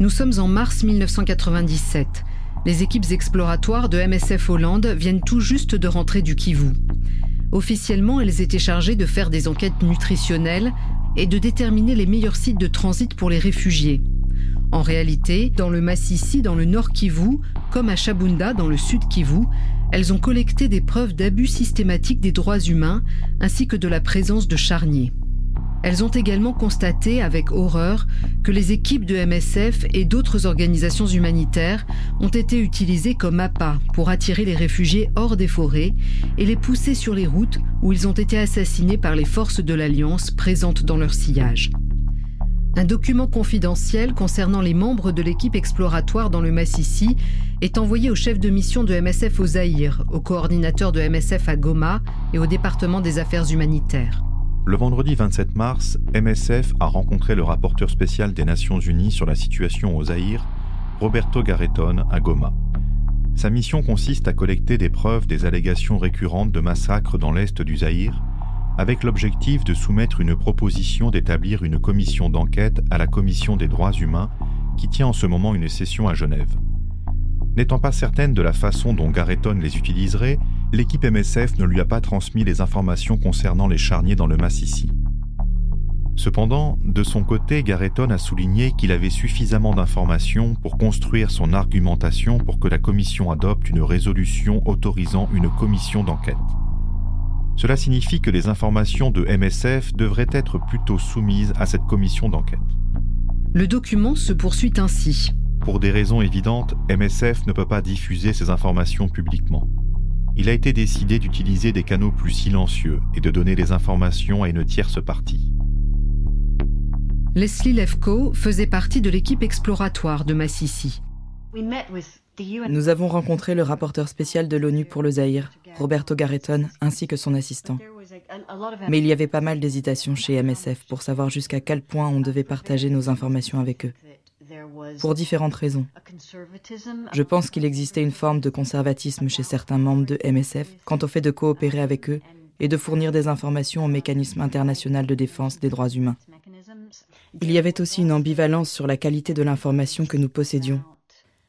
Nous sommes en mars 1997. Les équipes exploratoires de MSF Hollande viennent tout juste de rentrer du Kivu. Officiellement, elles étaient chargées de faire des enquêtes nutritionnelles et de déterminer les meilleurs sites de transit pour les réfugiés. En réalité, dans le Massissi, dans le nord Kivu, comme à Chabunda, dans le sud Kivu, elles ont collecté des preuves d'abus systématiques des droits humains ainsi que de la présence de charniers. Elles ont également constaté avec horreur que les équipes de MSF et d'autres organisations humanitaires ont été utilisées comme appât pour attirer les réfugiés hors des forêts et les pousser sur les routes où ils ont été assassinés par les forces de l'Alliance présentes dans leur sillage. Un document confidentiel concernant les membres de l'équipe exploratoire dans le Massissi est envoyé au chef de mission de MSF au Zaïre, au coordinateur de MSF à Goma et au département des affaires humanitaires. Le vendredi 27 mars, MSF a rencontré le rapporteur spécial des Nations Unies sur la situation au Zaïre, Roberto Garreton, à Goma. Sa mission consiste à collecter des preuves des allégations récurrentes de massacres dans l'est du Zaïre avec l'objectif de soumettre une proposition d'établir une commission d'enquête à la Commission des droits humains qui tient en ce moment une session à Genève. N'étant pas certaine de la façon dont Garreton les utiliserait, l'équipe MSF ne lui a pas transmis les informations concernant les charniers dans le Massissi. Cependant, de son côté, Garreton a souligné qu'il avait suffisamment d'informations pour construire son argumentation pour que la Commission adopte une résolution autorisant une commission d'enquête. Cela signifie que les informations de MSF devraient être plutôt soumises à cette commission d'enquête. Le document se poursuit ainsi. Pour des raisons évidentes, MSF ne peut pas diffuser ces informations publiquement. Il a été décidé d'utiliser des canaux plus silencieux et de donner les informations à une tierce partie. Leslie Lefko faisait partie de l'équipe exploratoire de Massissi. Nous avons rencontré le rapporteur spécial de l'ONU pour le Zaïre, Roberto Garreton, ainsi que son assistant. Mais il y avait pas mal d'hésitation chez MSF pour savoir jusqu'à quel point on devait partager nos informations avec eux. Pour différentes raisons. Je pense qu'il existait une forme de conservatisme chez certains membres de MSF quant au fait de coopérer avec eux et de fournir des informations au mécanisme international de défense des droits humains. Il y avait aussi une ambivalence sur la qualité de l'information que nous possédions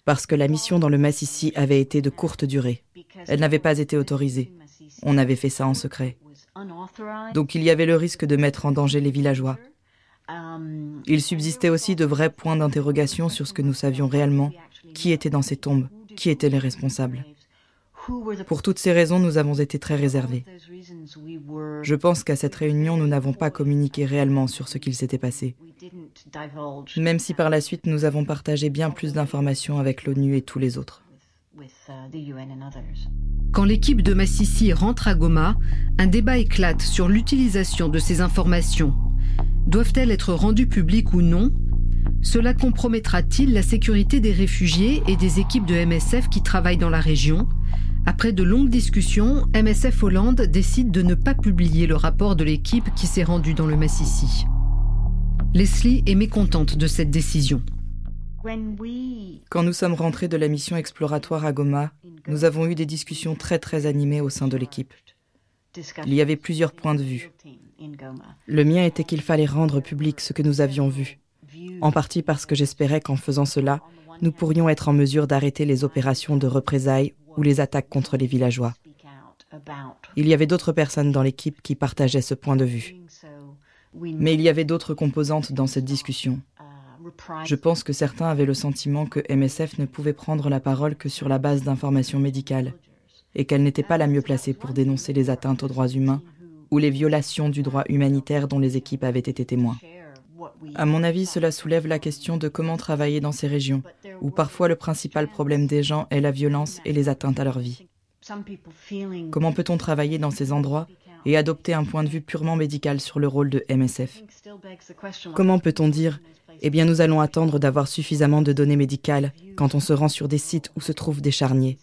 parce que la mission dans le Massissi avait été de courte durée. Elle n'avait pas été autorisée. On avait fait ça en secret. Donc il y avait le risque de mettre en danger les villageois. Il subsistait aussi de vrais points d'interrogation sur ce que nous savions réellement, qui était dans ces tombes, qui étaient les responsables? Pour toutes ces raisons, nous avons été très réservés. Je pense qu'à cette réunion, nous n'avons pas communiqué réellement sur ce qu'il s'était passé. Même si par la suite, nous avons partagé bien plus d'informations avec l'ONU et tous les autres. Quand l'équipe de Massissi rentre à Goma, un débat éclate sur l'utilisation de ces informations. Doivent-elles être rendues publiques ou non? Cela compromettra-t-il la sécurité des réfugiés et des équipes de MSF qui travaillent dans la région? Après de longues discussions, MSF Hollande décide de ne pas publier le rapport de l'équipe qui s'est rendue dans le Massissi. Leslie est mécontente de cette décision. Quand nous sommes rentrés de la mission exploratoire à Goma, nous avons eu des discussions très très animées au sein de l'équipe. Il y avait plusieurs points de vue. Le mien était qu'il fallait rendre public ce que nous avions vu, en partie parce que j'espérais qu'en faisant cela, nous pourrions être en mesure d'arrêter les opérations de représailles ou les attaques contre les villageois. Il y avait d'autres personnes dans l'équipe qui partageaient ce point de vue. Mais il y avait d'autres composantes dans cette discussion. Je pense que certains avaient le sentiment que MSF ne pouvait prendre la parole que sur la base d'informations médicales et qu'elle n'était pas la mieux placée pour dénoncer les atteintes aux droits humains ou les violations du droit humanitaire dont les équipes avaient été témoins. À mon avis, cela soulève la question de comment travailler dans ces régions, où parfois le principal problème des gens est la violence et les atteintes à leur vie. Comment peut-on travailler dans ces endroits et adopter un point de vue purement médical sur le rôle de MSF Comment peut-on dire Eh bien, nous allons attendre d'avoir suffisamment de données médicales quand on se rend sur des sites où se trouvent des charniers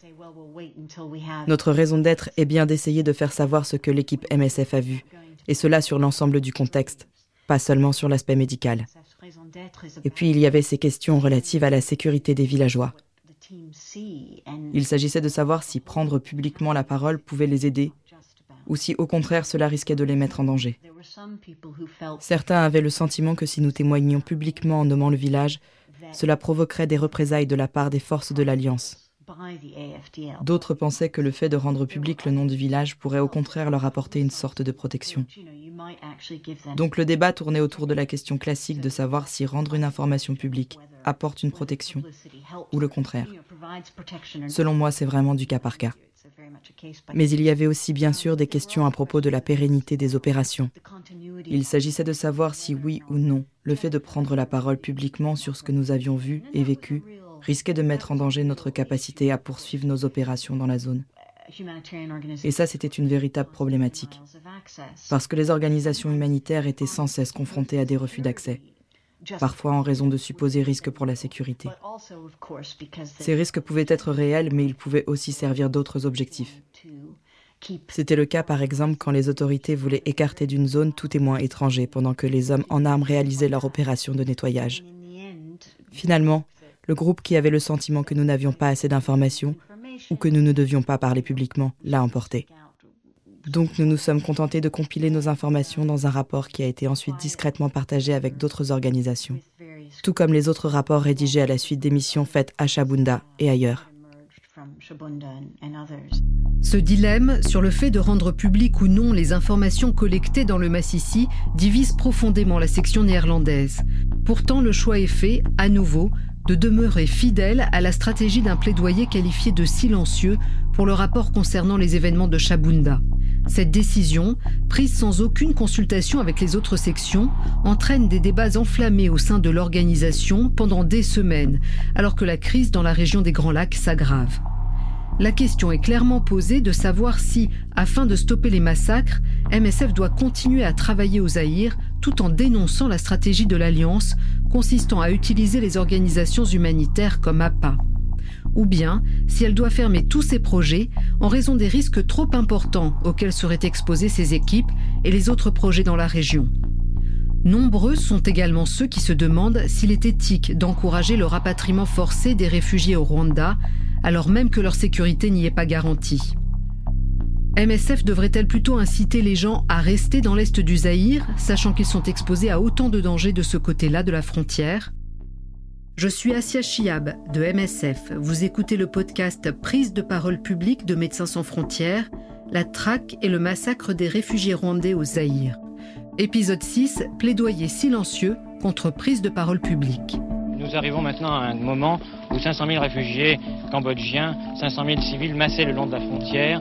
Notre raison d'être est bien d'essayer de faire savoir ce que l'équipe MSF a vu, et cela sur l'ensemble du contexte pas seulement sur l'aspect médical. Et puis il y avait ces questions relatives à la sécurité des villageois. Il s'agissait de savoir si prendre publiquement la parole pouvait les aider ou si au contraire cela risquait de les mettre en danger. Certains avaient le sentiment que si nous témoignions publiquement en nommant le village, cela provoquerait des représailles de la part des forces de l'Alliance. D'autres pensaient que le fait de rendre public le nom du village pourrait au contraire leur apporter une sorte de protection. Donc le débat tournait autour de la question classique de savoir si rendre une information publique apporte une protection ou le contraire. Selon moi, c'est vraiment du cas par cas. Mais il y avait aussi bien sûr des questions à propos de la pérennité des opérations. Il s'agissait de savoir si oui ou non le fait de prendre la parole publiquement sur ce que nous avions vu et vécu risquait de mettre en danger notre capacité à poursuivre nos opérations dans la zone. Et ça, c'était une véritable problématique, parce que les organisations humanitaires étaient sans cesse confrontées à des refus d'accès, parfois en raison de supposés risques pour la sécurité. Ces risques pouvaient être réels, mais ils pouvaient aussi servir d'autres objectifs. C'était le cas par exemple quand les autorités voulaient écarter d'une zone tout témoin étranger pendant que les hommes en armes réalisaient leur opération de nettoyage. Finalement, le groupe qui avait le sentiment que nous n'avions pas assez d'informations ou que nous ne devions pas parler publiquement l'a emporté. Donc nous nous sommes contentés de compiler nos informations dans un rapport qui a été ensuite discrètement partagé avec d'autres organisations, tout comme les autres rapports rédigés à la suite des missions faites à Shabunda et ailleurs. Ce dilemme sur le fait de rendre public ou non les informations collectées dans le Massissi divise profondément la section néerlandaise. Pourtant, le choix est fait, à nouveau, de demeurer fidèle à la stratégie d'un plaidoyer qualifié de silencieux pour le rapport concernant les événements de Chabunda. Cette décision, prise sans aucune consultation avec les autres sections, entraîne des débats enflammés au sein de l'organisation pendant des semaines, alors que la crise dans la région des Grands Lacs s'aggrave. La question est clairement posée de savoir si, afin de stopper les massacres, MSF doit continuer à travailler aux Zaïre tout en dénonçant la stratégie de l'Alliance consistant à utiliser les organisations humanitaires comme appât. Ou bien si elle doit fermer tous ses projets en raison des risques trop importants auxquels seraient exposées ses équipes et les autres projets dans la région. Nombreux sont également ceux qui se demandent s'il est éthique d'encourager le rapatriement forcé des réfugiés au Rwanda alors même que leur sécurité n'y est pas garantie. MSF devrait-elle plutôt inciter les gens à rester dans l'est du Zaïre, sachant qu'ils sont exposés à autant de dangers de ce côté-là de la frontière? Je suis Asia Chiab de MSF. Vous écoutez le podcast Prise de parole publique de Médecins sans frontières, la traque et le massacre des réfugiés rwandais au Zaïre. Épisode 6, plaidoyer silencieux contre prise de parole publique. Nous arrivons maintenant à un moment où 500 000 réfugiés cambodgiens, 500 000 civils massés le long de la frontière,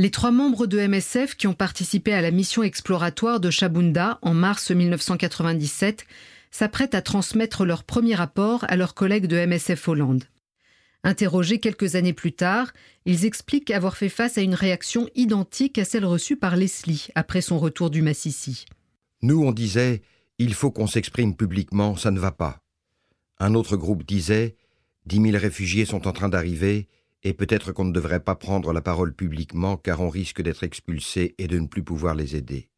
Les trois membres de MSF qui ont participé à la mission exploratoire de Chabunda en mars 1997 s'apprêtent à transmettre leur premier rapport à leurs collègues de MSF Hollande. Interrogés quelques années plus tard, ils expliquent avoir fait face à une réaction identique à celle reçue par Leslie après son retour du Massissi. Nous, on disait il faut qu'on s'exprime publiquement, ça ne va pas. Un autre groupe disait dix mille réfugiés sont en train d'arriver, et peut-être qu'on ne devrait pas prendre la parole publiquement car on risque d'être expulsé et de ne plus pouvoir les aider.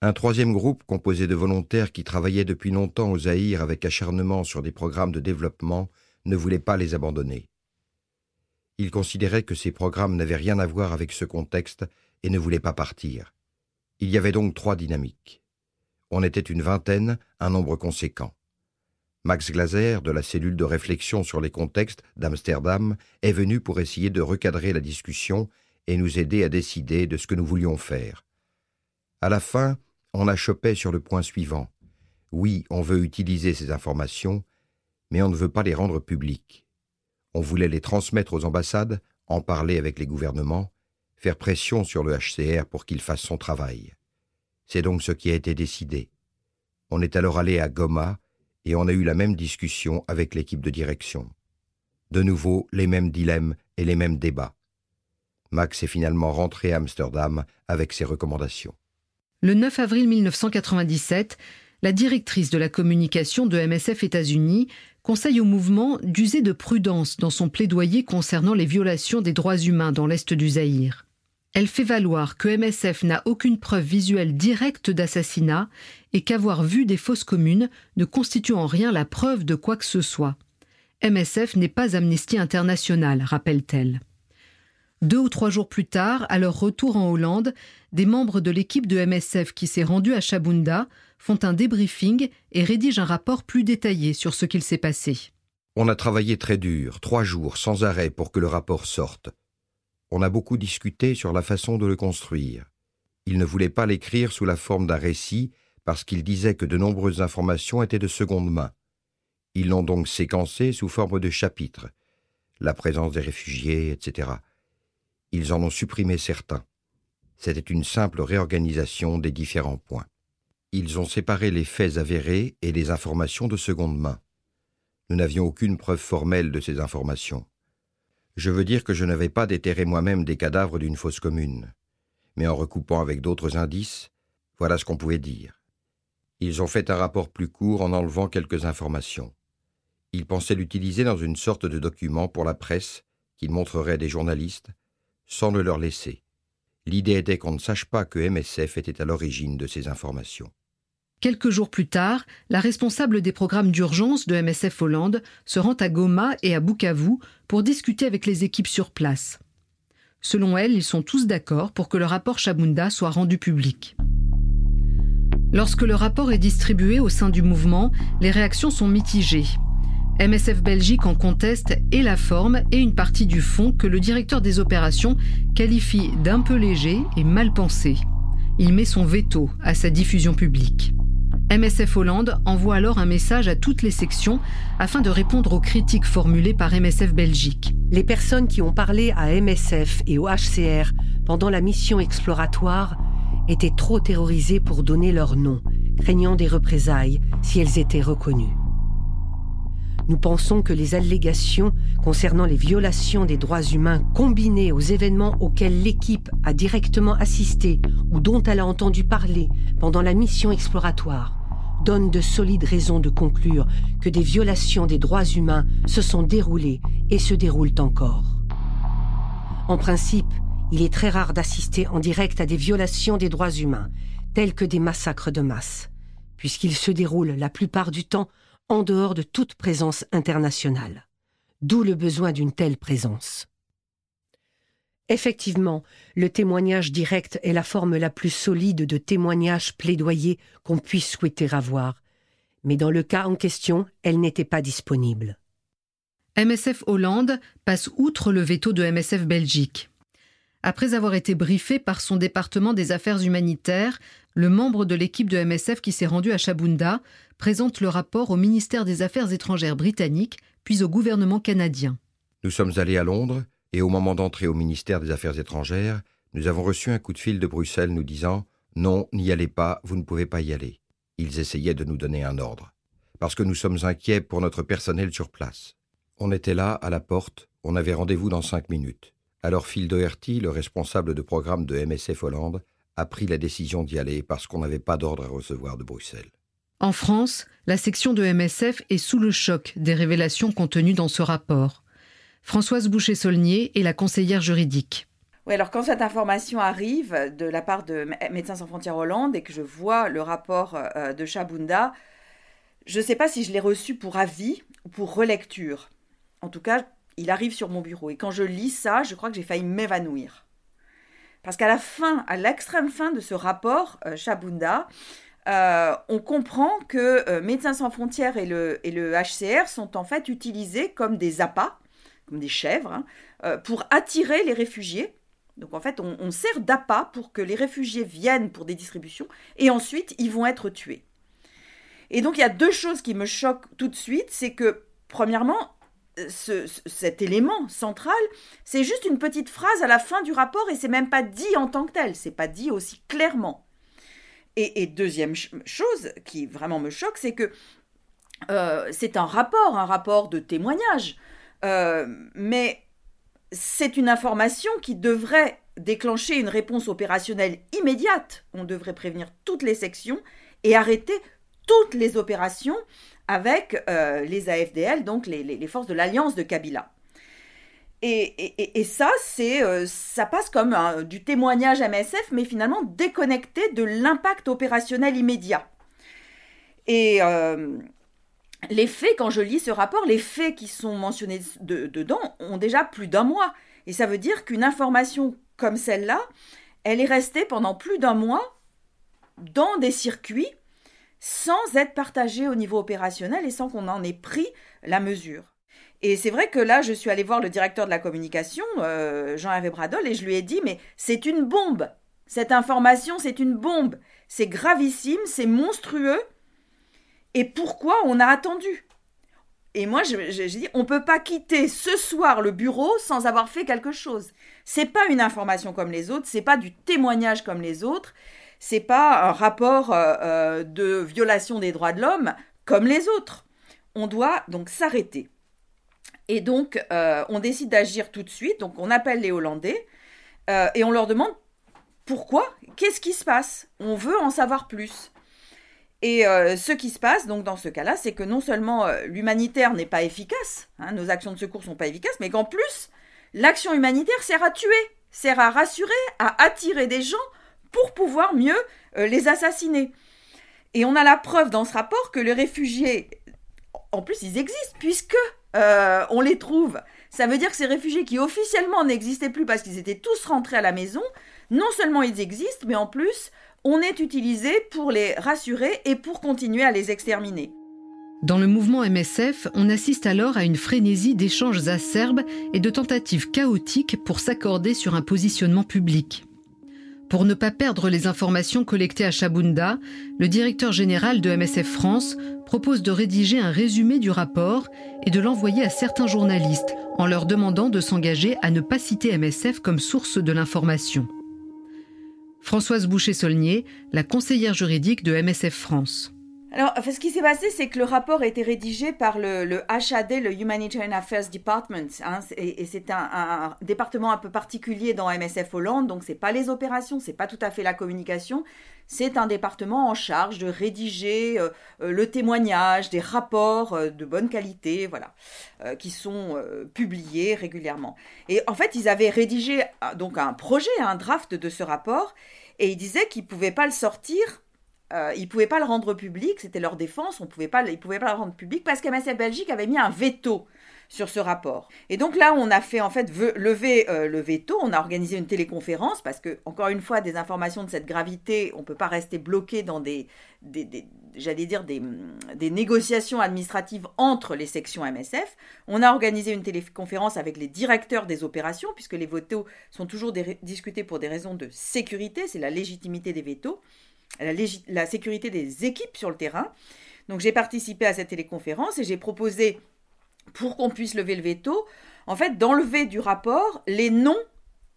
Un troisième groupe, composé de volontaires qui travaillaient depuis longtemps aux Zaïre avec acharnement sur des programmes de développement, ne voulait pas les abandonner. Ils considéraient que ces programmes n'avaient rien à voir avec ce contexte et ne voulaient pas partir. Il y avait donc trois dynamiques. On était une vingtaine, un nombre conséquent. Max Glaser, de la cellule de réflexion sur les contextes d'Amsterdam, est venu pour essayer de recadrer la discussion et nous aider à décider de ce que nous voulions faire. À la fin, on achoppait sur le point suivant. Oui, on veut utiliser ces informations, mais on ne veut pas les rendre publiques. On voulait les transmettre aux ambassades, en parler avec les gouvernements, faire pression sur le HCR pour qu'il fasse son travail. C'est donc ce qui a été décidé. On est alors allé à Goma, et on a eu la même discussion avec l'équipe de direction. De nouveau, les mêmes dilemmes et les mêmes débats. Max est finalement rentré à Amsterdam avec ses recommandations. Le 9 avril 1997, la directrice de la communication de MSF États-Unis conseille au mouvement d'user de prudence dans son plaidoyer concernant les violations des droits humains dans l'est du Zaïre. Elle fait valoir que MSF n'a aucune preuve visuelle directe d'assassinat et qu'avoir vu des fosses communes ne constitue en rien la preuve de quoi que ce soit. MSF n'est pas Amnesty International, rappelle-t-elle. Deux ou trois jours plus tard, à leur retour en Hollande, des membres de l'équipe de MSF qui s'est rendue à Chabunda font un débriefing et rédigent un rapport plus détaillé sur ce qu'il s'est passé. On a travaillé très dur, trois jours, sans arrêt, pour que le rapport sorte. On a beaucoup discuté sur la façon de le construire. Il ne voulait pas l'écrire sous la forme d'un récit parce qu'il disait que de nombreuses informations étaient de seconde main. Ils l'ont donc séquencé sous forme de chapitres. La présence des réfugiés, etc ils en ont supprimé certains. C'était une simple réorganisation des différents points. Ils ont séparé les faits avérés et les informations de seconde main. Nous n'avions aucune preuve formelle de ces informations. Je veux dire que je n'avais pas déterré moi-même des cadavres d'une fosse commune. Mais en recoupant avec d'autres indices, voilà ce qu'on pouvait dire. Ils ont fait un rapport plus court en enlevant quelques informations. Ils pensaient l'utiliser dans une sorte de document pour la presse qu'ils montreraient des journalistes sans le leur laisser. L'idée était qu'on ne sache pas que MSF était à l'origine de ces informations. Quelques jours plus tard, la responsable des programmes d'urgence de MSF Hollande se rend à Goma et à Bukavu pour discuter avec les équipes sur place. Selon elle, ils sont tous d'accord pour que le rapport Chabunda soit rendu public. Lorsque le rapport est distribué au sein du mouvement, les réactions sont mitigées. MSF Belgique en conteste et la forme et une partie du fond que le directeur des opérations qualifie d'un peu léger et mal pensé. Il met son veto à sa diffusion publique. MSF Hollande envoie alors un message à toutes les sections afin de répondre aux critiques formulées par MSF Belgique. Les personnes qui ont parlé à MSF et au HCR pendant la mission exploratoire étaient trop terrorisées pour donner leur nom, craignant des représailles si elles étaient reconnues. Nous pensons que les allégations concernant les violations des droits humains combinées aux événements auxquels l'équipe a directement assisté ou dont elle a entendu parler pendant la mission exploratoire donnent de solides raisons de conclure que des violations des droits humains se sont déroulées et se déroulent encore. En principe, il est très rare d'assister en direct à des violations des droits humains, tels que des massacres de masse, puisqu'ils se déroulent la plupart du temps en dehors de toute présence internationale. D'où le besoin d'une telle présence. Effectivement, le témoignage direct est la forme la plus solide de témoignage plaidoyer qu'on puisse souhaiter avoir, mais dans le cas en question, elle n'était pas disponible. MSF Hollande passe outre le veto de MSF Belgique. Après avoir été briefé par son département des affaires humanitaires, le membre de l'équipe de MSF qui s'est rendu à Chabunda présente le rapport au ministère des Affaires étrangères britannique, puis au gouvernement canadien. Nous sommes allés à Londres, et au moment d'entrer au ministère des Affaires étrangères, nous avons reçu un coup de fil de Bruxelles nous disant Non, n'y allez pas, vous ne pouvez pas y aller. Ils essayaient de nous donner un ordre. Parce que nous sommes inquiets pour notre personnel sur place. On était là, à la porte, on avait rendez-vous dans cinq minutes. Alors Phil Doherty, le responsable de programme de MSF Hollande, a pris la décision d'y aller parce qu'on n'avait pas d'ordre à recevoir de Bruxelles. En France, la section de MSF est sous le choc des révélations contenues dans ce rapport. Françoise Boucher-Saulnier est la conseillère juridique. Oui, alors quand cette information arrive de la part de Médecins sans frontières Hollande et que je vois le rapport euh, de Chabunda, je ne sais pas si je l'ai reçu pour avis ou pour relecture. En tout cas, il arrive sur mon bureau. Et quand je lis ça, je crois que j'ai failli m'évanouir. Parce qu'à la fin, à l'extrême fin de ce rapport, euh, Chabunda, euh, on comprend que euh, Médecins sans frontières et le, et le, HCR sont en fait utilisés comme des appâts, comme des chèvres, hein, pour attirer les réfugiés. Donc en fait, on, sert d'appât pour que les réfugiés viennent pour des distributions et ensuite ils vont être tués. Et donc il y a deux choses qui me choquent tout de suite, c'est que premièrement, cet élément central, c'est juste une petite phrase à la fin du rapport et c'est même pas dit en tant que tel, c'est pas dit aussi clairement. Et, deuxième chose qui vraiment me choque, c'est que euh, c'est un rapport, un rapport de témoignage, euh, mais c'est une information qui devrait déclencher une réponse opérationnelle immédiate. On devrait prévenir toutes les sections et arrêter toutes les opérations avec les AFDL, donc les, forces de l'alliance de Kabila. Et, ça, c'est, ça passe comme du témoignage MSF, mais finalement déconnecté de l'impact opérationnel immédiat. Et les faits, quand je lis ce rapport, les faits qui sont mentionnés dedans ont déjà plus d'un mois. Et ça veut dire qu'une information comme celle-là, elle est restée pendant plus d'un mois dans des circuits sans être partagée au niveau opérationnel et sans qu'on en ait pris la mesure. Et c'est vrai que là, je suis allée voir le directeur de la communication, euh, Jean-Hervé Bradol, et je lui ai dit, mais c'est une bombe. Cette information, c'est une bombe. C'est gravissime, c'est monstrueux. Et pourquoi on a attendu? Et moi, j'ai dit, on ne peut pas quitter ce soir le bureau sans avoir fait quelque chose. C'est pas une information comme les autres, c'est pas du témoignage comme les autres, c'est pas un rapport euh, euh, de violation des droits de l'homme comme les autres. On doit donc s'arrêter. Et donc, euh, on décide d'agir tout de suite. Donc, on appelle les Hollandais et on leur demande pourquoi, qu'est-ce qui se passe? On veut en savoir plus. Et euh, ce qui se passe, donc dans ce cas-là, c'est que non seulement euh, l'humanitaire n'est pas efficace, hein, nos actions de secours sont pas efficaces, mais qu'en plus, l'action humanitaire sert à tuer, sert à rassurer, à attirer des gens pour pouvoir mieux euh, les assassiner. Et on a la preuve dans ce rapport que les réfugiés, en plus, ils existent puisque on les trouve. Ça veut dire que ces réfugiés qui officiellement n'existaient plus parce qu'ils étaient tous rentrés à la maison, non seulement ils existent, mais en plus, on est utilisé pour les rassurer et pour continuer à les exterminer. Dans le mouvement MSF, on assiste alors à une frénésie d'échanges acerbes et de tentatives chaotiques pour s'accorder sur un positionnement public. Pour ne pas perdre les informations collectées à Chabunda, le directeur général de MSF France propose de rédiger un résumé du rapport et de l'envoyer à certains journalistes en leur demandant de s'engager à ne pas citer MSF comme source de l'information. Françoise Boucher-Saulnier, la conseillère juridique de MSF France. Alors, ce qui s'est passé, c'est que le rapport a été rédigé par le, HAD, le Humanitarian Affairs Department, hein, et, c'est un, département un peu particulier dans MSF Hollande, donc c'est pas les opérations, c'est pas tout à fait la communication, c'est un département en charge de rédiger euh, euh, le témoignage, des rapports euh, de bonne qualité, voilà, qui sont publiés régulièrement. Et en fait, ils avaient rédigé donc un projet, un draft de ce rapport, et ils disaient qu'ils pouvaient pas le sortir euh, ils ne pouvaient pas le rendre public, c'était leur défense, on pouvait pas, ils ne pouvaient pas le rendre public parce qu'MSF Belgique avait mis un veto sur ce rapport. Et donc là, on a fait en fait lever euh, le veto, on a organisé une téléconférence parce que, encore une fois, des informations de cette gravité, on ne peut pas rester bloqué dans des, j'allais dire, des, négociations administratives entre les sections MSF. On a organisé une téléconférence avec les directeurs des opérations, puisque les veto sont toujours discutés pour des raisons de sécurité, c'est la légitimité des veto la, sécurité des équipes sur le terrain. Donc j'ai participé à cette téléconférence et j'ai proposé, pour qu'on puisse lever le veto, en fait d'enlever du rapport les noms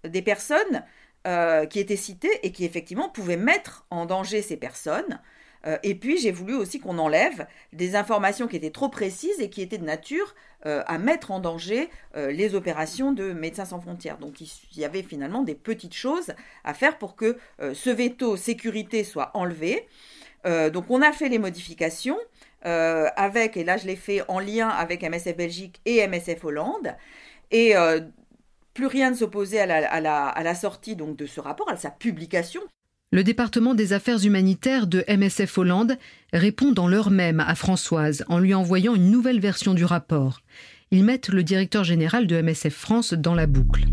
des personnes euh, qui étaient citées et qui effectivement pouvaient mettre en danger ces personnes. Euh, et puis j'ai voulu aussi qu'on enlève des informations qui étaient trop précises et qui étaient de nature euh, à mettre en danger euh, les opérations de Médecins sans frontières. Donc il y avait finalement des petites choses à faire pour que ce veto sécurité soit enlevé. donc on a fait les modifications avec, et là je l'ai fait en lien avec MSF Belgique et MSF Hollande. Et plus rien ne s'opposait à la, à la, sortie donc de ce rapport, à sa publication. Le département des affaires humanitaires de MSF Hollande répond dans l'heure même à Françoise en lui envoyant une nouvelle version du rapport. Ils mettent le directeur général de MSF France dans la boucle.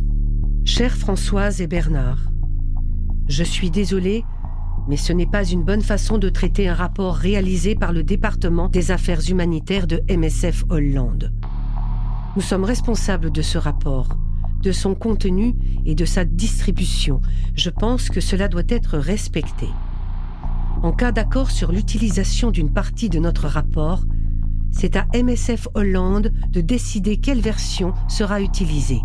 Chère Françoise et Bernard, je suis désolée, mais ce n'est pas une bonne façon de traiter un rapport réalisé par le département des affaires humanitaires de MSF Hollande. Nous sommes responsables de ce rapport de son contenu et de sa distribution. Je pense que cela doit être respecté. En cas d'accord sur l'utilisation d'une partie de notre rapport, c'est à MSF Hollande de décider quelle version sera utilisée.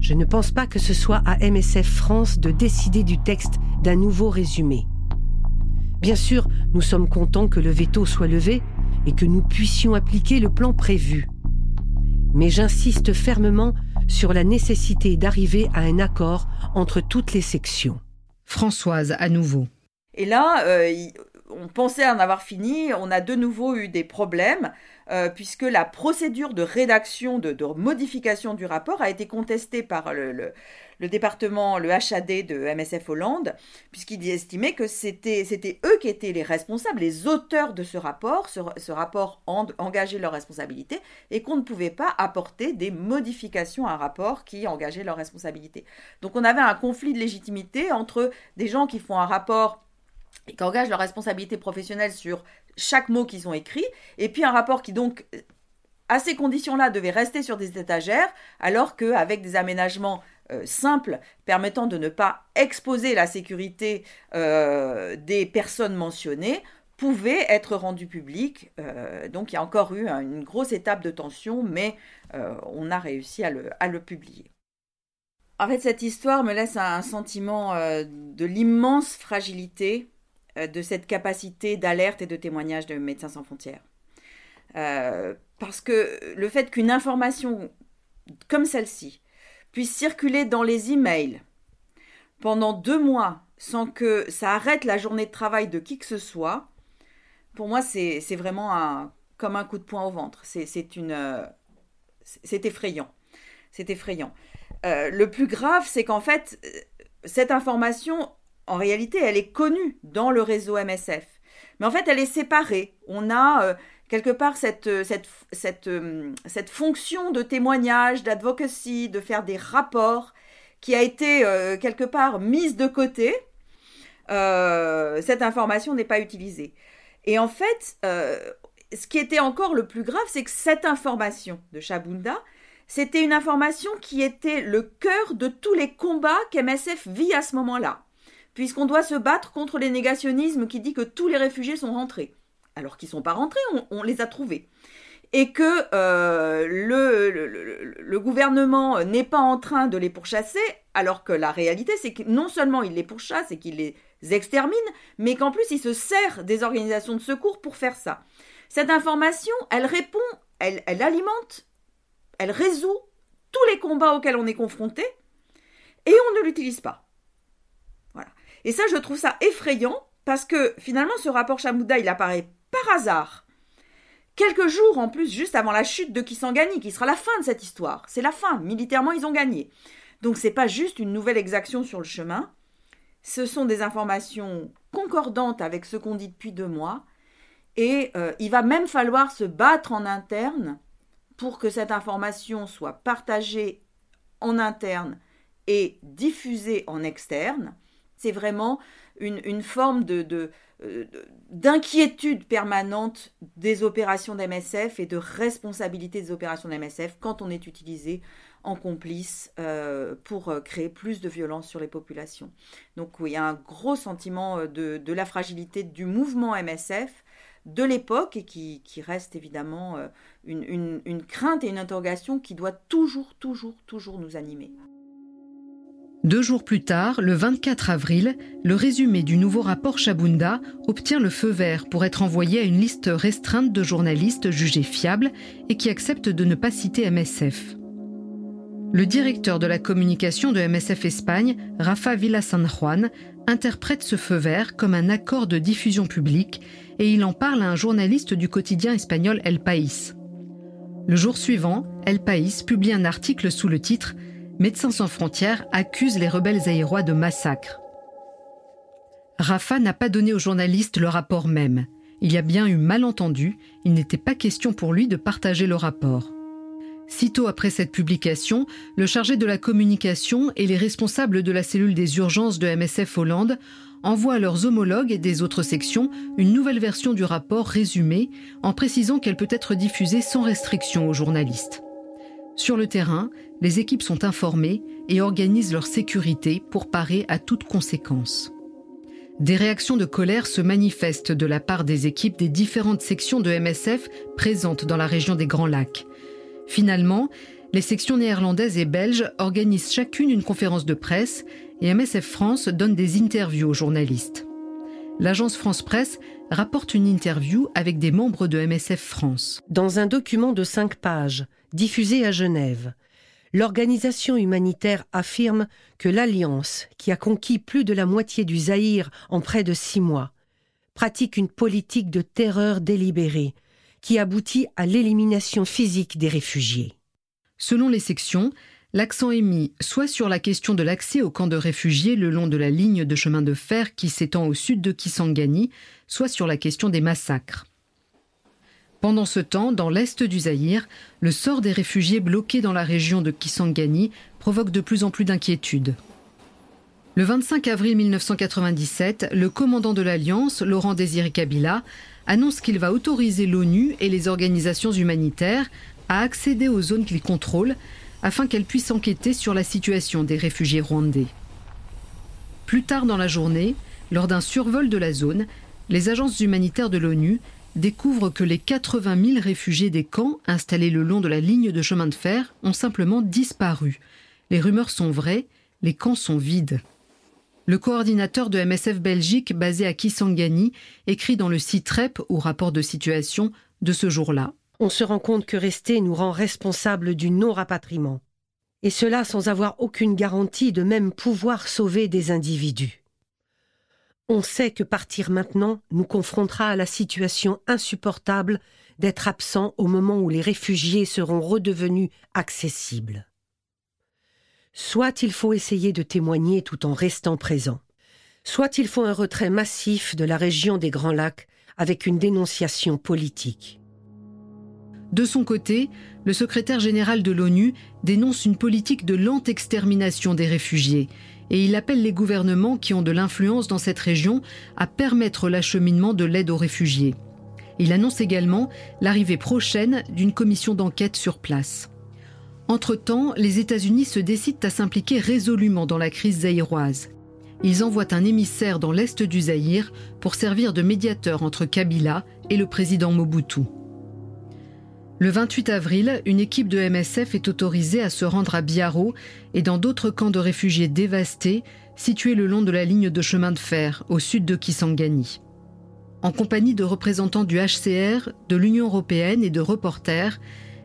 Je ne pense pas que ce soit à MSF France de décider du texte d'un nouveau résumé. Bien sûr, nous sommes contents que le veto soit levé et que nous puissions appliquer le plan prévu. Mais j'insiste fermement sur la nécessité d'arriver à un accord entre toutes les sections. Françoise, à nouveau. Et là, euh, on pensait en avoir fini, on a de nouveau eu des problèmes, euh, puisque la procédure de rédaction, de, modification du rapport a été contestée par le, département, le HAD de MSF Hollande, puisqu'il estimait que c'était eux qui étaient les responsables, les auteurs de ce rapport, ce, rapport engageait leur responsabilité, et qu'on ne pouvait pas apporter des modifications à un rapport qui engageait leur responsabilité. Donc on avait un conflit de légitimité entre des gens qui font un rapport et qui engagent leur responsabilité professionnelle sur chaque mot qu'ils ont écrit, et puis un rapport qui donc, à ces conditions-là, devait rester sur des étagères, alors qu'avec des aménagements euh, simples permettant de ne pas exposer la sécurité euh, des personnes mentionnées, pouvait être rendu public. Euh, donc il y a encore eu une grosse étape de tension, mais on a réussi à le, à le publier. En fait, cette histoire me laisse un sentiment de l'immense fragilité de cette capacité d'alerte et de témoignage de Médecins sans frontières. Euh, parce que le fait qu'une information comme celle-ci puisse circuler dans les emails pendant deux mois sans que ça arrête la journée de travail de qui que ce soit, pour moi, c'est vraiment comme un coup de poing au ventre. C'est euh, effrayant. C'est effrayant. le plus grave, c'est qu'en fait, cette information en réalité, elle est connue dans le réseau MSF. Mais en fait, elle est séparée. On a euh, quelque part cette, euh, euh, cette fonction de témoignage, d'advocacy, de faire des rapports, qui a été quelque part mise de côté. cette information n'est pas utilisée. Et en fait, ce qui était encore le plus grave, c'est que cette information de Chabunda, c'était une information qui était le cœur de tous les combats qu'MSF vit à ce moment-là puisqu'on doit se battre contre les négationnismes qui dit que tous les réfugiés sont rentrés. Alors qu'ils ne sont pas rentrés, on, les a trouvés. Et que euh, le, gouvernement n'est pas en train de les pourchasser, alors que la réalité, c'est que non seulement il les pourchasse et qu'il les extermine, mais qu'en plus il se sert des organisations de secours pour faire ça. Cette information, elle répond, elle, alimente, elle résout tous les combats auxquels on est confronté, et on ne l'utilise pas. Et ça, je trouve ça effrayant parce que finalement, ce rapport Chamouda, il apparaît par hasard. Quelques jours en plus, juste avant la chute de Kisangani, qui sera la fin de cette histoire. C'est la fin. Militairement, ils ont gagné. Donc, c'est pas juste une nouvelle exaction sur le chemin. Ce sont des informations concordantes avec ce qu'on dit depuis deux mois. Et euh, il va même falloir se battre en interne pour que cette information soit partagée en interne et diffusée en externe c'est vraiment une, forme de, euh, d'inquiétude permanente des opérations d'MSF et de responsabilité des opérations d'MSF quand on est utilisé en complice euh, pour euh, créer plus de violence sur les populations. Donc oui, il y a un gros sentiment de, la fragilité du mouvement MSF de l'époque et qui, reste évidemment une, une crainte et une interrogation qui doit toujours, toujours, toujours nous animer. Deux jours plus tard, le 24 avril, le résumé du nouveau rapport Chabunda obtient le feu vert pour être envoyé à une liste restreinte de journalistes jugés fiables et qui acceptent de ne pas citer MSF. Le directeur de la communication de MSF Espagne, Rafa San Juan, interprète ce feu vert comme un accord de diffusion publique et il en parle à un journaliste du quotidien espagnol El País. Le jour suivant, El País publie un article sous le titre Médecins sans frontières accuse les rebelles aérois de massacre. Rafa n'a pas donné aux journalistes le rapport même. Il y a bien eu malentendu, il n'était pas question pour lui de partager le rapport. Sitôt après cette publication, le chargé de la communication et les responsables de la cellule des urgences de MSF Hollande envoient à leurs homologues des autres sections une nouvelle version du rapport résumé en précisant qu'elle peut être diffusée sans restriction aux journalistes. Sur le terrain, les équipes sont informées et organisent leur sécurité pour parer à toute conséquence. Des réactions de colère se manifestent de la part des équipes des différentes sections de MSF présentes dans la région des Grands Lacs. Finalement, les sections néerlandaises et belges organisent chacune une conférence de presse et MSF France donne des interviews aux journalistes. L'agence France Presse rapporte une interview avec des membres de MSF France. Dans un document de cinq pages, diffusé à Genève, l'organisation humanitaire affirme que l'Alliance, qui a conquis plus de la moitié du Zaïre en près de six mois, pratique une politique de terreur délibérée qui aboutit à l'élimination physique des réfugiés. Selon les sections, l'accent est mis soit sur la question de l'accès aux camps de réfugiés le long de la ligne de chemin de fer qui s'étend au sud de Kisangani, soit sur la question des massacres. Pendant ce temps, dans l'est du Zaïre, le sort des réfugiés bloqués dans la région de Kisangani provoque de plus en plus d'inquiétudes. Le 25 avril 1997, le commandant de l'Alliance, Laurent Désiré Kabila, annonce qu'il va autoriser l'ONU et les organisations humanitaires à accéder aux zones qu'il contrôle afin qu'elles puissent enquêter sur la situation des réfugiés rwandais. Plus tard dans la journée, lors d'un survol de la zone, les agences humanitaires de l'ONU découvrent que les 80 000 réfugiés des camps installés le long de la ligne de chemin de fer ont simplement disparu. Les rumeurs sont vraies, les camps sont vides. Le coordinateur de MSF Belgique, basé à Kisangani, écrit dans le site REP ou rapport de situation de ce jour-là. On se rend compte que rester nous rend responsables du non-rapatriement. Et cela sans avoir aucune garantie de même pouvoir sauver des individus. On sait que partir maintenant nous confrontera à la situation insupportable d'être absent au moment où les réfugiés seront redevenus accessibles. Soit il faut essayer de témoigner tout en restant présent, soit il faut un retrait massif de la région des Grands Lacs avec une dénonciation politique. De son côté, le secrétaire général de l'ONU dénonce une politique de lente extermination des réfugiés et il appelle les gouvernements qui ont de l'influence dans cette région à permettre l'acheminement de l'aide aux réfugiés. Il annonce également l'arrivée prochaine d'une commission d'enquête sur place. Entre-temps, les États-Unis se décident à s'impliquer résolument dans la crise zaïroise. Ils envoient un émissaire dans l'est du Zaïre pour servir de médiateur entre Kabila et le président Mobutu. Le 28 avril, une équipe de MSF est autorisée à se rendre à Biaro et dans d'autres camps de réfugiés dévastés situés le long de la ligne de chemin de fer au sud de Kisangani. En compagnie de représentants du HCR, de l'Union européenne et de reporters,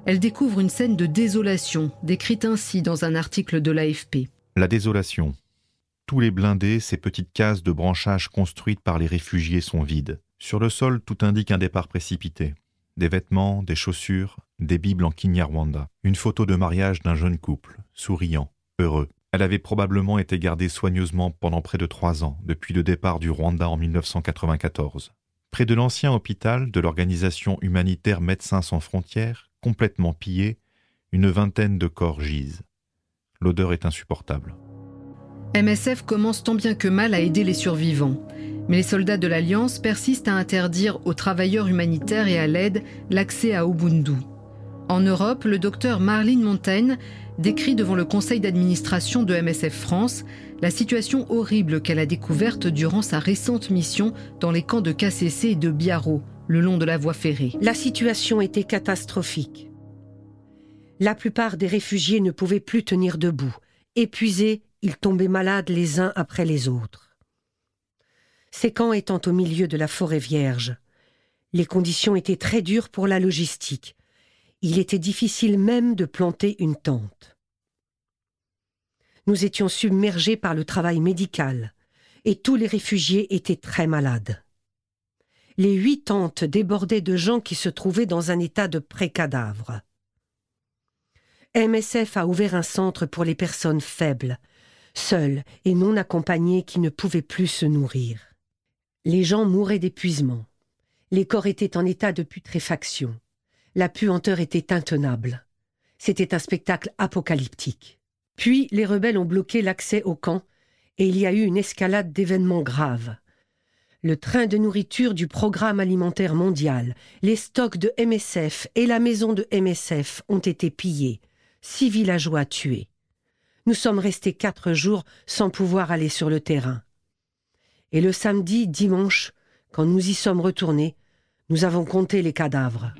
elle découvre une scène de désolation, décrite ainsi dans un article de l'AFP. La désolation. Tous les blindés, ces petites cases de branchage construites par les réfugiés sont vides. Sur le sol, tout indique un départ précipité. Des vêtements, des chaussures, des bibles en Kinyarwanda, une photo de mariage d'un jeune couple, souriant, heureux. Elle avait probablement été gardée soigneusement pendant près de trois ans, depuis le départ du Rwanda en 1994. Près de l'ancien hôpital de l'organisation humanitaire Médecins sans frontières, complètement pillé, une vingtaine de corps gisent. L'odeur est insupportable. MSF commence tant bien que mal à aider les survivants. Mais les soldats de l'Alliance persistent à interdire aux travailleurs humanitaires et à l'aide l'accès à Ubundu. En Europe, le docteur Marlene Montaigne décrit devant le conseil d'administration de MSF France la situation horrible qu'elle a découverte durant sa récente mission dans les camps de KCC et de Biarro, le long de la voie ferrée. La situation était catastrophique. La plupart des réfugiés ne pouvaient plus tenir debout. Épuisés, ils tombaient malades les uns après les autres. Ces camps étant au milieu de la forêt vierge, les conditions étaient très dures pour la logistique. Il était difficile même de planter une tente. Nous étions submergés par le travail médical, et tous les réfugiés étaient très malades les huit tentes débordaient de gens qui se trouvaient dans un état de pré-cadavre. MSF a ouvert un centre pour les personnes faibles, seules et non accompagnées qui ne pouvaient plus se nourrir. Les gens mouraient d'épuisement. Les corps étaient en état de putréfaction. La puanteur était intenable. C'était un spectacle apocalyptique. Puis les rebelles ont bloqué l'accès au camp et il y a eu une escalade d'événements graves le train de nourriture du Programme alimentaire mondial, les stocks de MSF et la maison de MSF ont été pillés, six villageois tués. Nous sommes restés quatre jours sans pouvoir aller sur le terrain. Et le samedi, dimanche, quand nous y sommes retournés, nous avons compté les cadavres.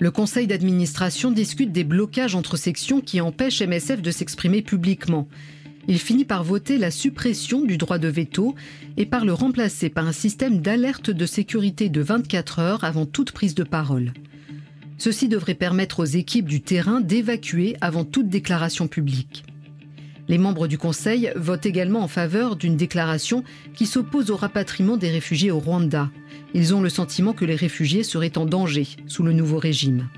Le conseil d'administration discute des blocages entre sections qui empêchent MSF de s'exprimer publiquement il finit par voter la suppression du droit de veto et par le remplacer par un système d'alerte de sécurité de 24 heures avant toute prise de parole. Ceci devrait permettre aux équipes du terrain d'évacuer avant toute déclaration publique. Les membres du Conseil votent également en faveur d'une déclaration qui s'oppose au rapatriement des réfugiés au Rwanda. Ils ont le sentiment que les réfugiés seraient en danger sous le nouveau régime.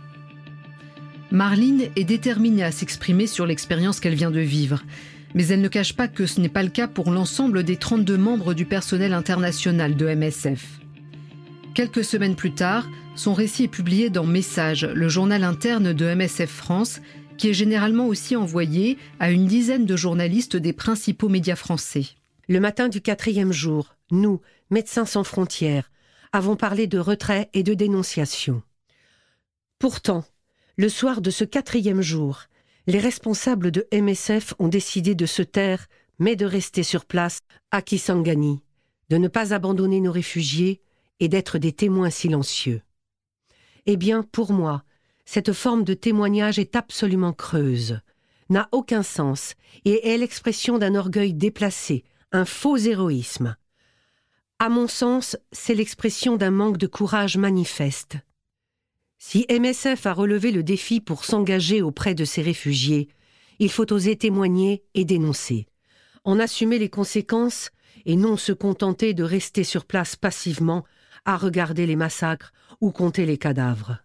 Marlene est déterminée à s'exprimer sur l'expérience qu'elle vient de vivre. Mais elle ne cache pas que ce n'est pas le cas pour l'ensemble des 32 membres du personnel international de MSF. Quelques semaines plus tard, son récit est publié dans Message, le journal interne de MSF France, qui est généralement aussi envoyé à une dizaine de journalistes des principaux médias français. Le matin du quatrième jour, nous, Médecins sans frontières, avons parlé de retrait et de dénonciation. Pourtant, le soir de ce quatrième jour, les responsables de MSF ont décidé de se taire, mais de rester sur place à Kisangani, de ne pas abandonner nos réfugiés et d'être des témoins silencieux. Eh bien, pour moi, cette forme de témoignage est absolument creuse, n'a aucun sens et est l'expression d'un orgueil déplacé, un faux héroïsme. À mon sens, c'est l'expression d'un manque de courage manifeste. Si MSF a relevé le défi pour s'engager auprès de ces réfugiés, il faut oser témoigner et dénoncer, en assumer les conséquences et non se contenter de rester sur place passivement à regarder les massacres ou compter les cadavres.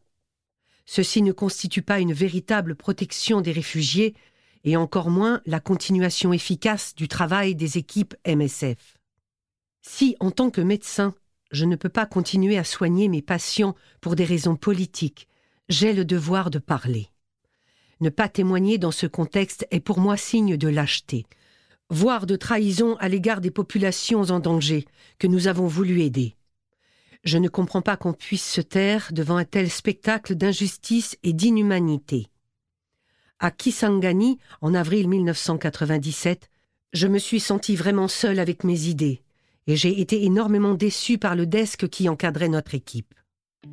Ceci ne constitue pas une véritable protection des réfugiés et encore moins la continuation efficace du travail des équipes MSF. Si, en tant que médecin, je ne peux pas continuer à soigner mes patients pour des raisons politiques. J'ai le devoir de parler. Ne pas témoigner dans ce contexte est pour moi signe de lâcheté, voire de trahison à l'égard des populations en danger que nous avons voulu aider. Je ne comprends pas qu'on puisse se taire devant un tel spectacle d'injustice et d'inhumanité. À Kisangani, en avril 1997, je me suis senti vraiment seul avec mes idées et j'ai été énormément déçu par le desk qui encadrait notre équipe.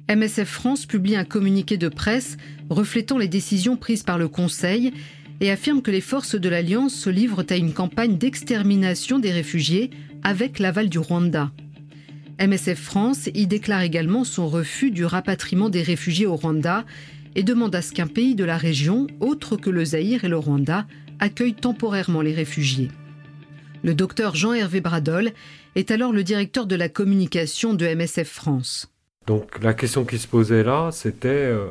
MSF France publie un communiqué de presse reflétant les décisions prises par le Conseil et affirme que les forces de l'Alliance se livrent à une campagne d'extermination des réfugiés avec l'aval du Rwanda. MSF France y déclare également son refus du rapatriement des réfugiés au Rwanda et demande à ce qu'un pays de la région, autre que le Zaïre et le Rwanda, accueille temporairement les réfugiés. Le docteur Jean-Hervé Bradol est alors le directeur de la communication de MSF France. Donc la question qui se posait là, c'était euh,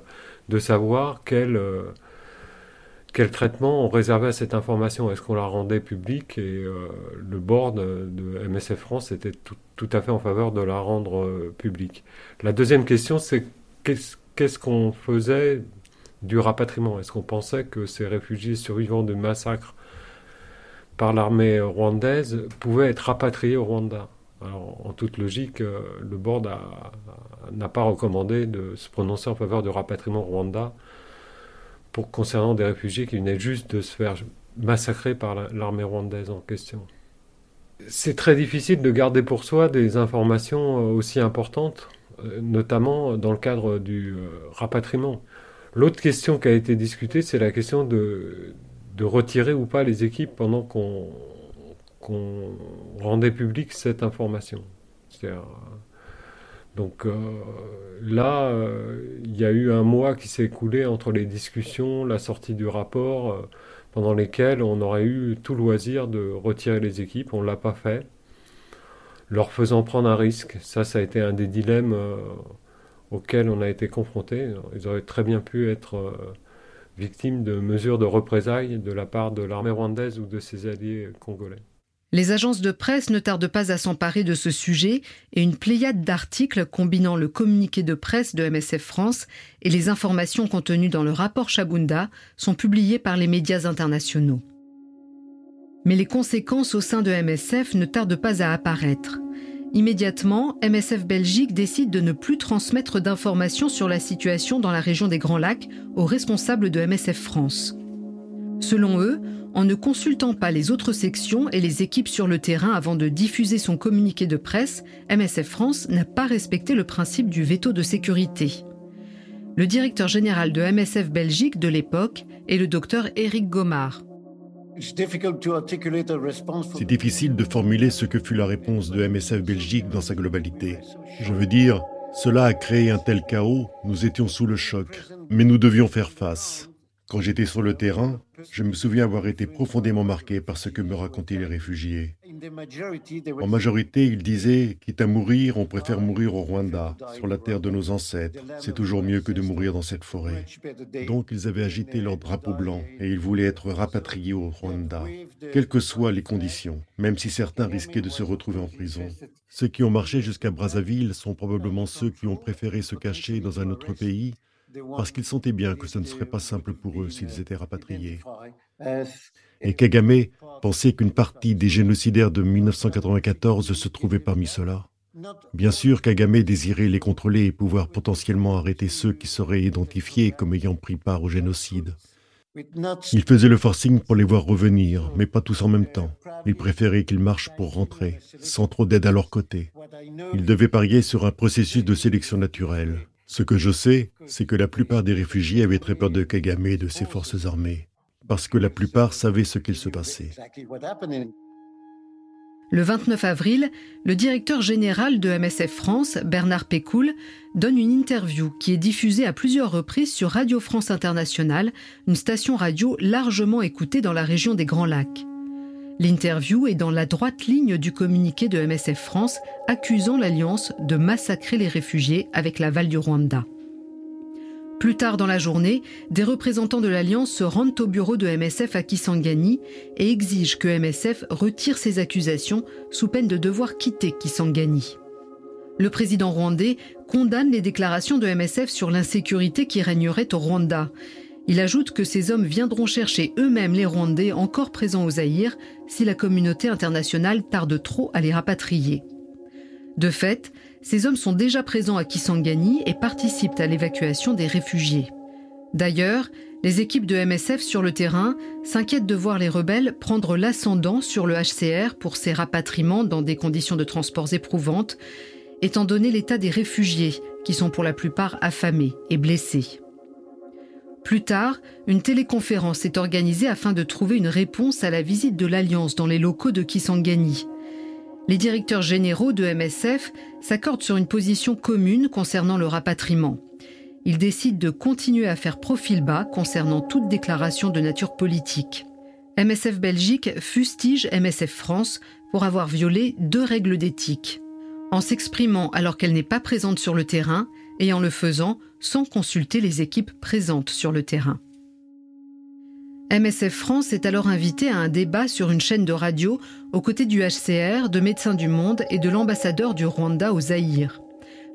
de savoir quel, euh, quel traitement on réservait à cette information? Est-ce qu'on la rendait publique? Et euh, le board de MSF France était tout, à fait en faveur de la rendre publique. La deuxième question, c'est qu'est-ce qu'on faisait du rapatriement? Est-ce qu'on pensait que ces réfugiés survivants de massacres par l'armée rwandaise pouvaient être rapatriés au Rwanda? en toute logique, euh, le board n'a pas recommandé de se prononcer en faveur de rapatriement au Rwanda pour concernant des réfugiés qui venaient juste de se faire massacrer par l'armée rwandaise en question. C'est très difficile de garder pour soi des informations euh, aussi importantes, euh, notamment dans le cadre du rapatriement. L'autre question qui a été discutée, c'est la question de, de retirer ou pas les équipes pendant qu'on rendait publique cette information. Donc euh, là, euh, il y a eu un mois qui s'est écoulé entre les discussions, la sortie du rapport, euh, pendant lesquels on aurait eu tout loisir de retirer les équipes. On ne l'a pas fait, leur faisant prendre un risque. Ça, ça a été un des dilemmes auxquels on a été confrontés. Ils auraient très bien pu être victimes de mesures de représailles de la part de l'armée rwandaise ou de ses alliés congolais. Les agences de presse ne tardent pas à s'emparer de ce sujet et une pléiade d'articles combinant le communiqué de presse de MSF France et les informations contenues dans le rapport Chabunda sont publiées par les médias internationaux. Mais les conséquences au sein de MSF ne tardent pas à apparaître. Immédiatement, MSF Belgique décide de ne plus transmettre d'informations sur la situation dans la région des Grands Lacs aux responsables de MSF France. Selon eux, en ne consultant pas les autres sections et les équipes sur le terrain avant de diffuser son communiqué de presse, MSF France n'a pas respecté le principe du veto de sécurité. Le directeur général de MSF Belgique de l'époque est le docteur Éric Gomard. C'est difficile de formuler ce que fut la réponse de MSF Belgique dans sa globalité. Je veux dire, cela a créé un tel chaos, nous étions sous le choc, mais nous devions faire face. Quand j'étais sur le terrain, je me souviens avoir été profondément marqué par ce que me racontaient les réfugiés. En majorité, ils disaient, quitte à mourir, on préfère mourir au Rwanda, sur la terre de nos ancêtres. C'est toujours mieux que de mourir dans cette forêt. Donc ils avaient agité leur drapeau blanc et ils voulaient être rapatriés au Rwanda, quelles que soient les conditions, même si certains risquaient de se retrouver en prison. Ceux qui ont marché jusqu'à Brazzaville sont probablement ceux qui ont préféré se cacher dans un autre pays parce qu'ils sentaient bien que ce ne serait pas simple pour eux s'ils étaient rapatriés. Et Kagame pensait qu'une partie des génocidaires de 1994 se trouvait parmi ceux-là. Bien sûr, Kagame désirait les contrôler et pouvoir potentiellement arrêter ceux qui seraient identifiés comme ayant pris part au génocide. Il faisait le forcing pour les voir revenir, mais pas tous en même temps. Il préférait qu'ils marchent pour rentrer, sans trop d'aide à leur côté. Il devait parier sur un processus de sélection naturelle. Ce que je sais, c'est que la plupart des réfugiés avaient très peur de Kagame et de ses forces armées, parce que la plupart savaient ce qu'il se passait. Le 29 avril, le directeur général de MSF France, Bernard Pécoul, donne une interview qui est diffusée à plusieurs reprises sur Radio France Internationale, une station radio largement écoutée dans la région des Grands Lacs. L'interview est dans la droite ligne du communiqué de MSF France accusant l'Alliance de massacrer les réfugiés avec l'aval du Rwanda. Plus tard dans la journée, des représentants de l'Alliance se rendent au bureau de MSF à Kisangani et exigent que MSF retire ses accusations sous peine de devoir quitter Kisangani. Le président rwandais condamne les déclarations de MSF sur l'insécurité qui régnerait au Rwanda il ajoute que ces hommes viendront chercher eux-mêmes les Rwandais encore présents aux Zaïre si la communauté internationale tarde trop à les rapatrier. De fait, ces hommes sont déjà présents à Kisangani et participent à l'évacuation des réfugiés. D'ailleurs, les équipes de MSF sur le terrain s'inquiètent de voir les rebelles prendre l'ascendant sur le HCR pour ces rapatriements dans des conditions de transports éprouvantes, étant donné l'état des réfugiés, qui sont pour la plupart affamés et blessés. Plus tard, une téléconférence est organisée afin de trouver une réponse à la visite de l'Alliance dans les locaux de Kisangani. Les directeurs généraux de MSF s'accordent sur une position commune concernant le rapatriement. Ils décident de continuer à faire profil bas concernant toute déclaration de nature politique. MSF Belgique fustige MSF France pour avoir violé deux règles d'éthique. En s'exprimant alors qu'elle n'est pas présente sur le terrain, et en le faisant sans consulter les équipes présentes sur le terrain. MSF France est alors invité à un débat sur une chaîne de radio aux côtés du HCR, de Médecins du Monde et de l'ambassadeur du Rwanda au Zaïre.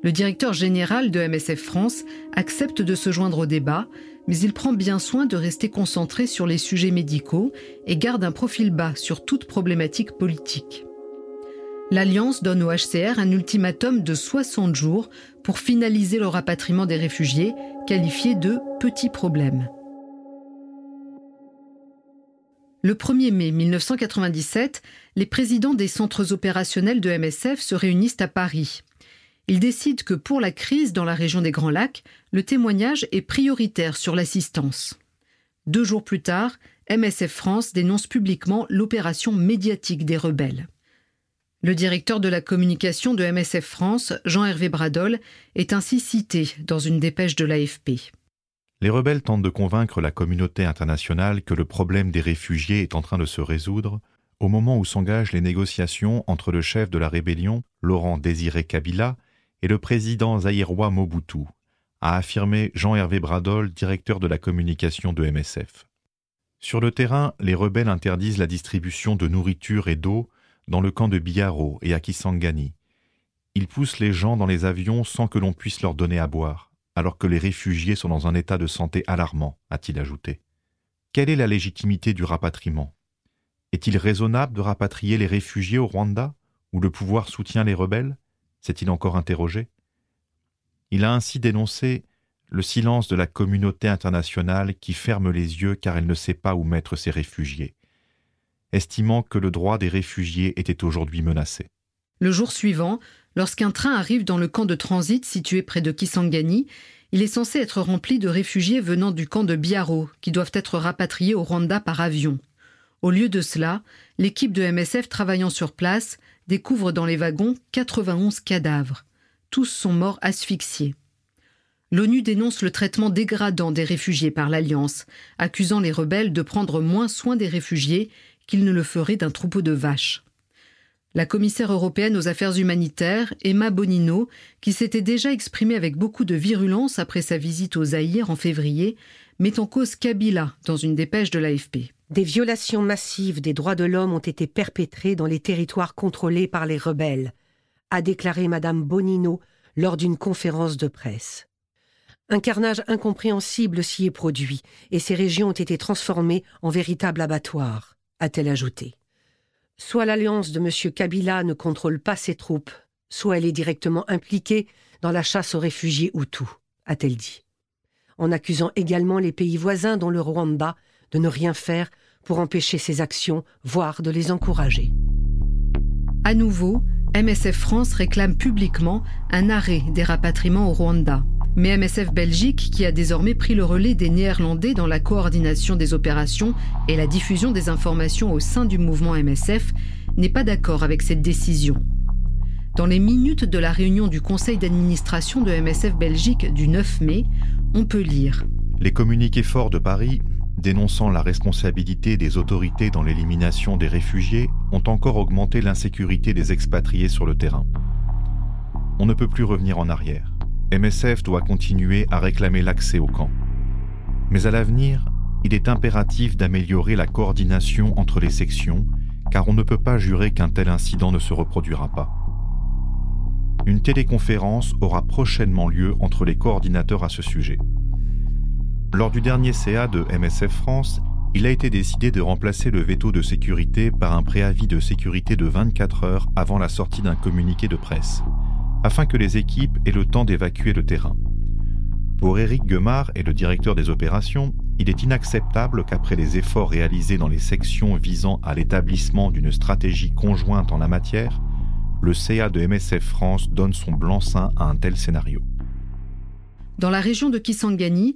Le directeur général de MSF France accepte de se joindre au débat, mais il prend bien soin de rester concentré sur les sujets médicaux et garde un profil bas sur toute problématique politique. L'Alliance donne au HCR un ultimatum de 60 jours pour finaliser le rapatriement des réfugiés, qualifié de petit problème. Le 1er mai 1997, les présidents des centres opérationnels de MSF se réunissent à Paris. Ils décident que pour la crise dans la région des Grands Lacs, le témoignage est prioritaire sur l'assistance. Deux jours plus tard, MSF France dénonce publiquement l'opération médiatique des rebelles. Le directeur de la communication de MSF France, Jean-Hervé Bradol, est ainsi cité dans une dépêche de l'AFP. Les rebelles tentent de convaincre la communauté internationale que le problème des réfugiés est en train de se résoudre au moment où s'engagent les négociations entre le chef de la rébellion, Laurent Désiré Kabila, et le président zaïrois Mobutu, a affirmé Jean-Hervé Bradol, directeur de la communication de MSF. Sur le terrain, les rebelles interdisent la distribution de nourriture et d'eau dans le camp de Biaro et à Kisangani. Ils poussent les gens dans les avions sans que l'on puisse leur donner à boire, alors que les réfugiés sont dans un état de santé alarmant, a-t-il ajouté. Quelle est la légitimité du rapatriement? Est-il raisonnable de rapatrier les réfugiés au Rwanda, où le pouvoir soutient les rebelles? s'est-il encore interrogé Il a ainsi dénoncé le silence de la communauté internationale qui ferme les yeux car elle ne sait pas où mettre ses réfugiés estimant que le droit des réfugiés était aujourd'hui menacé. Le jour suivant, lorsqu'un train arrive dans le camp de transit situé près de Kisangani, il est censé être rempli de réfugiés venant du camp de Biaro, qui doivent être rapatriés au Rwanda par avion. Au lieu de cela, l'équipe de MSF travaillant sur place découvre dans les wagons 91 cadavres. Tous sont morts asphyxiés. L'ONU dénonce le traitement dégradant des réfugiés par l'Alliance, accusant les rebelles de prendre moins soin des réfugiés qu'ils ne le feraient d'un troupeau de vaches. La commissaire européenne aux affaires humanitaires, Emma Bonino, qui s'était déjà exprimée avec beaucoup de virulence après sa visite au Zaïre en février, met en cause Kabila dans une dépêche de l'AFP. Des violations massives des droits de l'homme ont été perpétrées dans les territoires contrôlés par les rebelles, a déclaré Madame Bonino lors d'une conférence de presse. Un carnage incompréhensible s'y est produit, et ces régions ont été transformées en véritables abattoirs, a-t-elle ajouté. Soit l'alliance de M. Kabila ne contrôle pas ses troupes, soit elle est directement impliquée dans la chasse aux réfugiés Hutus, a-t-elle dit en accusant également les pays voisins, dont le Rwanda, de ne rien faire pour empêcher ces actions, voire de les encourager. À nouveau, MSF France réclame publiquement un arrêt des rapatriements au Rwanda. Mais MSF Belgique, qui a désormais pris le relais des Néerlandais dans la coordination des opérations et la diffusion des informations au sein du mouvement MSF, n'est pas d'accord avec cette décision. Dans les minutes de la réunion du conseil d'administration de MSF Belgique du 9 mai, on peut lire Les communiqués forts de Paris, dénonçant la responsabilité des autorités dans l'élimination des réfugiés, ont encore augmenté l'insécurité des expatriés sur le terrain. On ne peut plus revenir en arrière. MSF doit continuer à réclamer l'accès au camp. Mais à l'avenir, il est impératif d'améliorer la coordination entre les sections, car on ne peut pas jurer qu'un tel incident ne se reproduira pas. Une téléconférence aura prochainement lieu entre les coordinateurs à ce sujet. Lors du dernier CA de MSF France, il a été décidé de remplacer le veto de sécurité par un préavis de sécurité de 24 heures avant la sortie d'un communiqué de presse, afin que les équipes aient le temps d'évacuer le terrain. Pour Éric Guemard et le directeur des opérations, il est inacceptable qu'après les efforts réalisés dans les sections visant à l'établissement d'une stratégie conjointe en la matière, le CA de MSF France donne son blanc-seing à un tel scénario. Dans la région de Kisangani,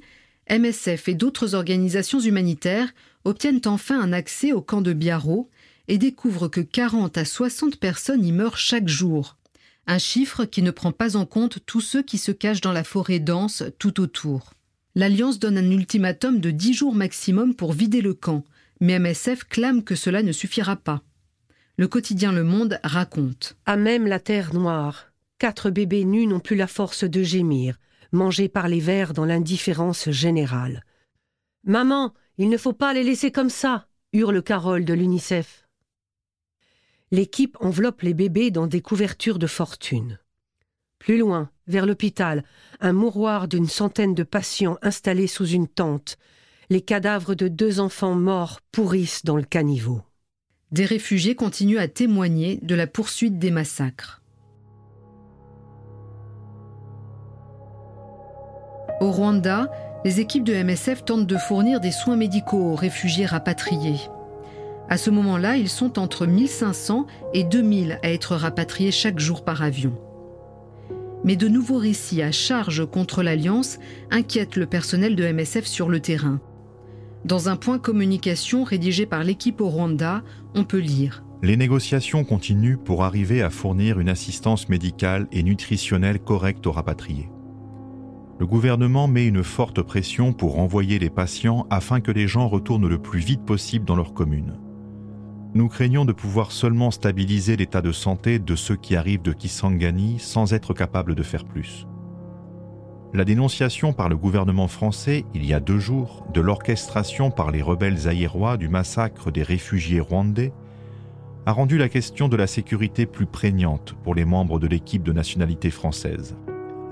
MSF et d'autres organisations humanitaires obtiennent enfin un accès au camp de Biarro et découvrent que 40 à 60 personnes y meurent chaque jour. Un chiffre qui ne prend pas en compte tous ceux qui se cachent dans la forêt dense tout autour. L'Alliance donne un ultimatum de 10 jours maximum pour vider le camp, mais MSF clame que cela ne suffira pas. Le quotidien Le Monde raconte. À même la terre noire, quatre bébés nus n'ont plus la force de gémir, mangés par les vers dans l'indifférence générale. Maman, il ne faut pas les laisser comme ça, hurle Carole de l'UNICEF. L'équipe enveloppe les bébés dans des couvertures de fortune. Plus loin, vers l'hôpital, un mouroir d'une centaine de patients installés sous une tente. Les cadavres de deux enfants morts pourrissent dans le caniveau des réfugiés continuent à témoigner de la poursuite des massacres. Au Rwanda, les équipes de MSF tentent de fournir des soins médicaux aux réfugiés rapatriés. À ce moment-là, ils sont entre 1500 et 2000 à être rapatriés chaque jour par avion. Mais de nouveaux récits à charge contre l'Alliance inquiètent le personnel de MSF sur le terrain. Dans un point communication rédigé par l'équipe au Rwanda, on peut lire Les négociations continuent pour arriver à fournir une assistance médicale et nutritionnelle correcte aux rapatriés. Le gouvernement met une forte pression pour renvoyer les patients afin que les gens retournent le plus vite possible dans leur commune. Nous craignons de pouvoir seulement stabiliser l'état de santé de ceux qui arrivent de Kisangani sans être capables de faire plus. La dénonciation par le gouvernement français, il y a deux jours, de l'orchestration par les rebelles zaïrois du massacre des réfugiés rwandais a rendu la question de la sécurité plus prégnante pour les membres de l'équipe de nationalité française.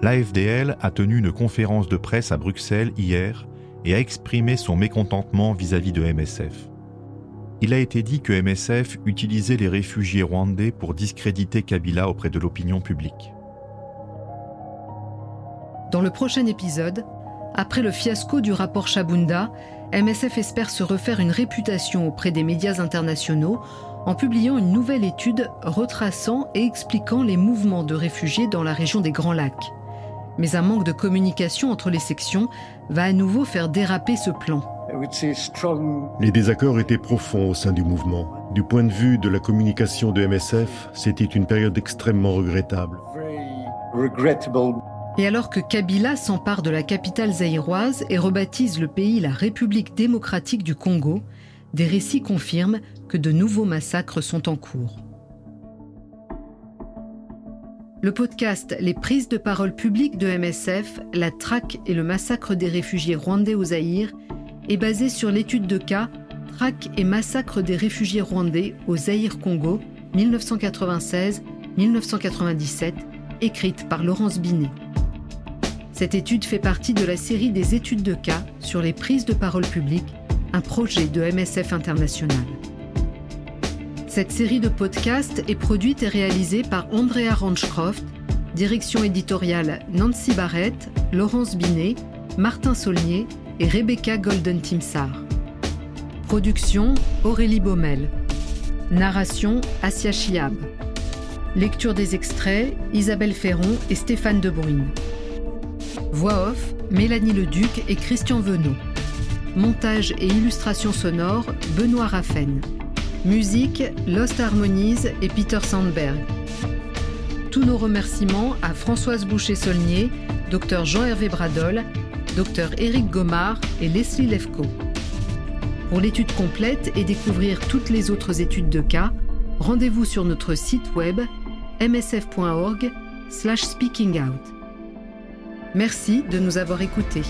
L'AFDL a tenu une conférence de presse à Bruxelles hier et a exprimé son mécontentement vis-à-vis de MSF. Il a été dit que MSF utilisait les réfugiés rwandais pour discréditer Kabila auprès de l'opinion publique. Dans le prochain épisode, après le fiasco du rapport Chabunda, MSF espère se refaire une réputation auprès des médias internationaux en publiant une nouvelle étude retraçant et expliquant les mouvements de réfugiés dans la région des Grands Lacs. Mais un manque de communication entre les sections va à nouveau faire déraper ce plan. Les désaccords étaient profonds au sein du mouvement. Du point de vue de la communication de MSF, c'était une période extrêmement regrettable. Et alors que Kabila s'empare de la capitale zaïroise et rebaptise le pays la République démocratique du Congo, des récits confirment que de nouveaux massacres sont en cours. Le podcast Les prises de parole publiques de MSF, la traque et le massacre des réfugiés rwandais au Zaïre est basé sur l'étude de cas Traque et massacre des réfugiés rwandais au Zaïre-Congo 1996-1997, écrite par Laurence Binet. Cette étude fait partie de la série des études de cas sur les prises de parole publiques, un projet de MSF International. Cette série de podcasts est produite et réalisée par Andrea Ranchcroft, direction éditoriale Nancy Barrett, Laurence Binet, Martin Saulnier et Rebecca Golden-Timsar. Production Aurélie Baumel. Narration Asia Chiab. Lecture des extraits Isabelle Ferron et Stéphane Debrune. Voix off, Mélanie Leduc et Christian Venot. Montage et illustration sonore, Benoît Raffen. Musique, Lost Harmonies et Peter Sandberg. Tous nos remerciements à Françoise Boucher-Saulnier, Dr Jean-Hervé Bradol, Dr Éric Gomard et Leslie Lefko. Pour l'étude complète et découvrir toutes les autres études de cas, rendez-vous sur notre site web msf.org/speakingout. Merci de nous avoir écoutés.